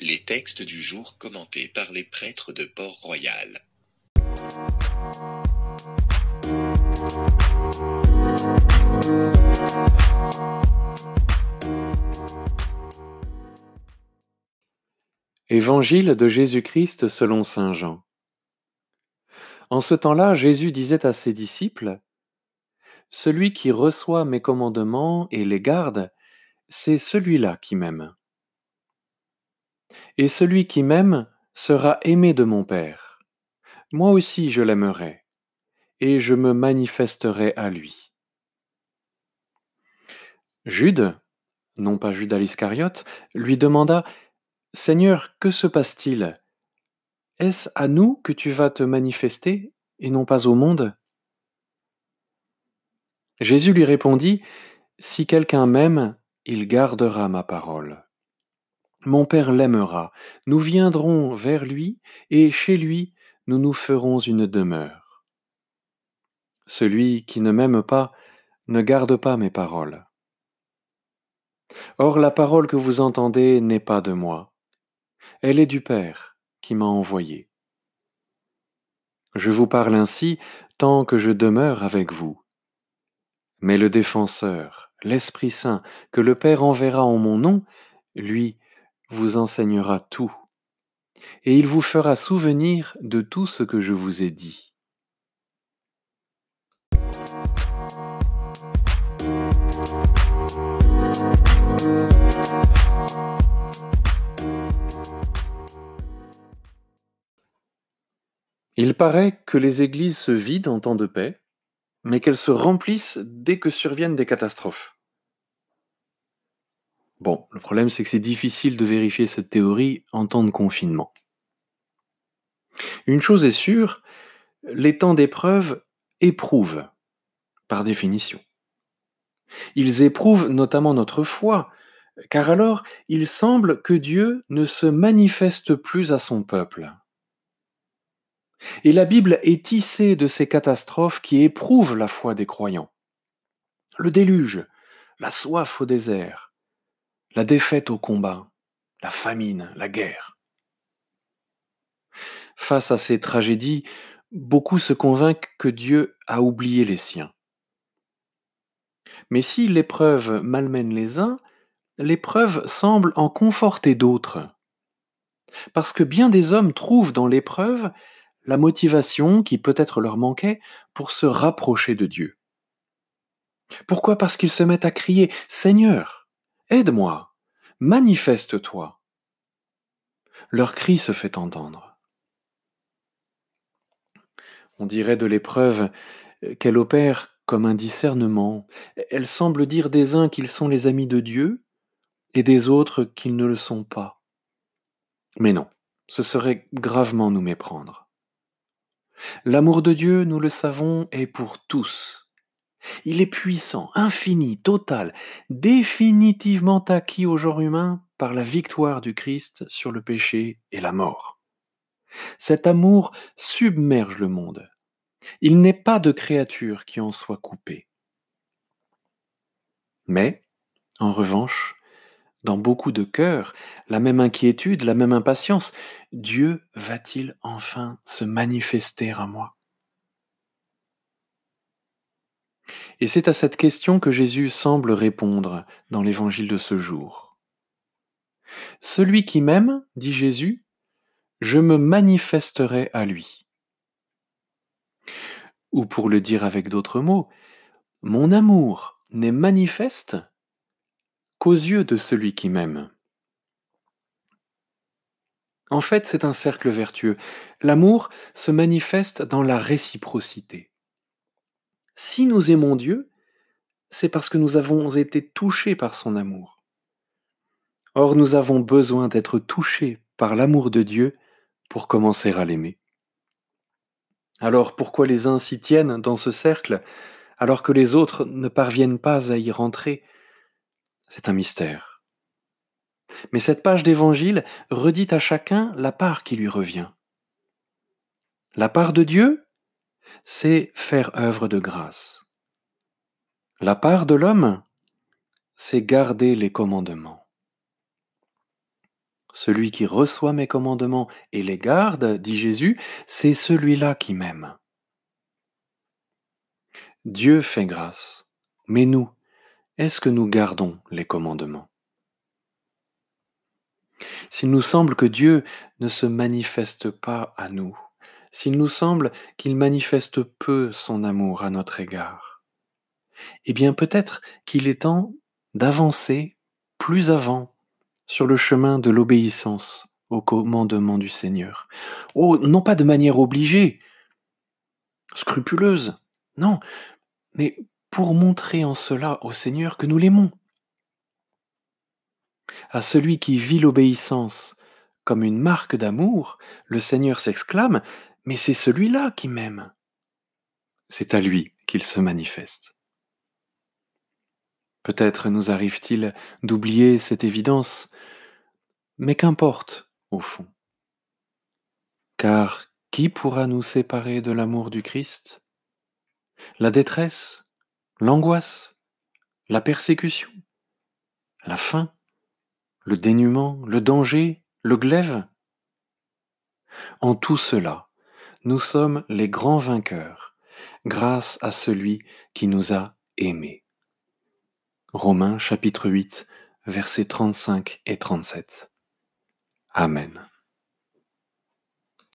Les textes du jour commentés par les prêtres de Port-Royal. Évangile de Jésus-Christ selon Saint Jean. En ce temps-là, Jésus disait à ses disciples, Celui qui reçoit mes commandements et les garde, c'est celui-là qui m'aime. Et celui qui m'aime sera aimé de mon Père. Moi aussi je l'aimerai, et je me manifesterai à lui. Jude, non pas Judas l'Iscariote, lui demanda Seigneur, que se passe-t-il? Est-ce à nous que tu vas te manifester et non pas au monde? Jésus lui répondit, Si quelqu'un m'aime, il gardera ma parole. Mon Père l'aimera, nous viendrons vers lui, et chez lui nous nous ferons une demeure. Celui qui ne m'aime pas ne garde pas mes paroles. Or la parole que vous entendez n'est pas de moi, elle est du Père qui m'a envoyé. Je vous parle ainsi tant que je demeure avec vous. Mais le défenseur, l'Esprit Saint, que le Père enverra en mon nom, lui vous enseignera tout, et il vous fera souvenir de tout ce que je vous ai dit. Il paraît que les églises se vident en temps de paix, mais qu'elles se remplissent dès que surviennent des catastrophes. Bon, le problème c'est que c'est difficile de vérifier cette théorie en temps de confinement. Une chose est sûre, les temps d'épreuve éprouvent, par définition. Ils éprouvent notamment notre foi, car alors il semble que Dieu ne se manifeste plus à son peuple. Et la Bible est tissée de ces catastrophes qui éprouvent la foi des croyants. Le déluge, la soif au désert, la défaite au combat, la famine, la guerre. Face à ces tragédies, beaucoup se convainquent que Dieu a oublié les siens. Mais si l'épreuve malmène les uns, l'épreuve semble en conforter d'autres. Parce que bien des hommes trouvent dans l'épreuve la motivation qui peut-être leur manquait pour se rapprocher de Dieu. Pourquoi? Parce qu'ils se mettent à crier Seigneur, aide-moi, manifeste-toi. Leur cri se fait entendre. On dirait de l'épreuve qu'elle opère comme un discernement. Elle semble dire des uns qu'ils sont les amis de Dieu et des autres qu'ils ne le sont pas. Mais non, ce serait gravement nous méprendre. L'amour de Dieu, nous le savons, est pour tous. Il est puissant, infini, total, définitivement acquis au genre humain par la victoire du Christ sur le péché et la mort. Cet amour submerge le monde. Il n'est pas de créature qui en soit coupée. Mais, en revanche, dans beaucoup de cœurs, la même inquiétude, la même impatience. Dieu va-t-il enfin se manifester à moi? Et c'est à cette question que Jésus semble répondre dans l'évangile de ce jour. Celui qui m'aime, dit Jésus, je me manifesterai à lui. Ou pour le dire avec d'autres mots, mon amour n'est manifeste qu'aux yeux de celui qui m'aime. En fait, c'est un cercle vertueux. L'amour se manifeste dans la réciprocité. Si nous aimons Dieu, c'est parce que nous avons été touchés par son amour. Or, nous avons besoin d'être touchés par l'amour de Dieu pour commencer à l'aimer. Alors pourquoi les uns s'y tiennent dans ce cercle alors que les autres ne parviennent pas à y rentrer? C'est un mystère. Mais cette page d'évangile redit à chacun la part qui lui revient. La part de Dieu, c'est faire œuvre de grâce. La part de l'homme, c'est garder les commandements. Celui qui reçoit mes commandements et les garde, dit Jésus, c'est celui-là qui m'aime. Dieu fait grâce, mais nous, est-ce que nous gardons les commandements? S'il nous semble que Dieu ne se manifeste pas à nous, s'il nous semble qu'il manifeste peu son amour à notre égard, eh bien peut-être qu'il est temps d'avancer plus avant sur le chemin de l'obéissance au commandement du Seigneur. Oh, non pas de manière obligée, scrupuleuse, non, mais pour montrer en cela au Seigneur que nous l'aimons. À celui qui vit l'obéissance comme une marque d'amour, le Seigneur s'exclame, mais c'est celui-là qui m'aime. C'est à lui qu'il se manifeste. Peut-être nous arrive-t-il d'oublier cette évidence, mais qu'importe au fond. Car qui pourra nous séparer de l'amour du Christ? La détresse, l'angoisse, la persécution, la faim, le dénuement, le danger, le glaive? En tout cela, nous sommes les grands vainqueurs grâce à celui qui nous a aimés. Romains chapitre 8, versets 35 et 37. Amen.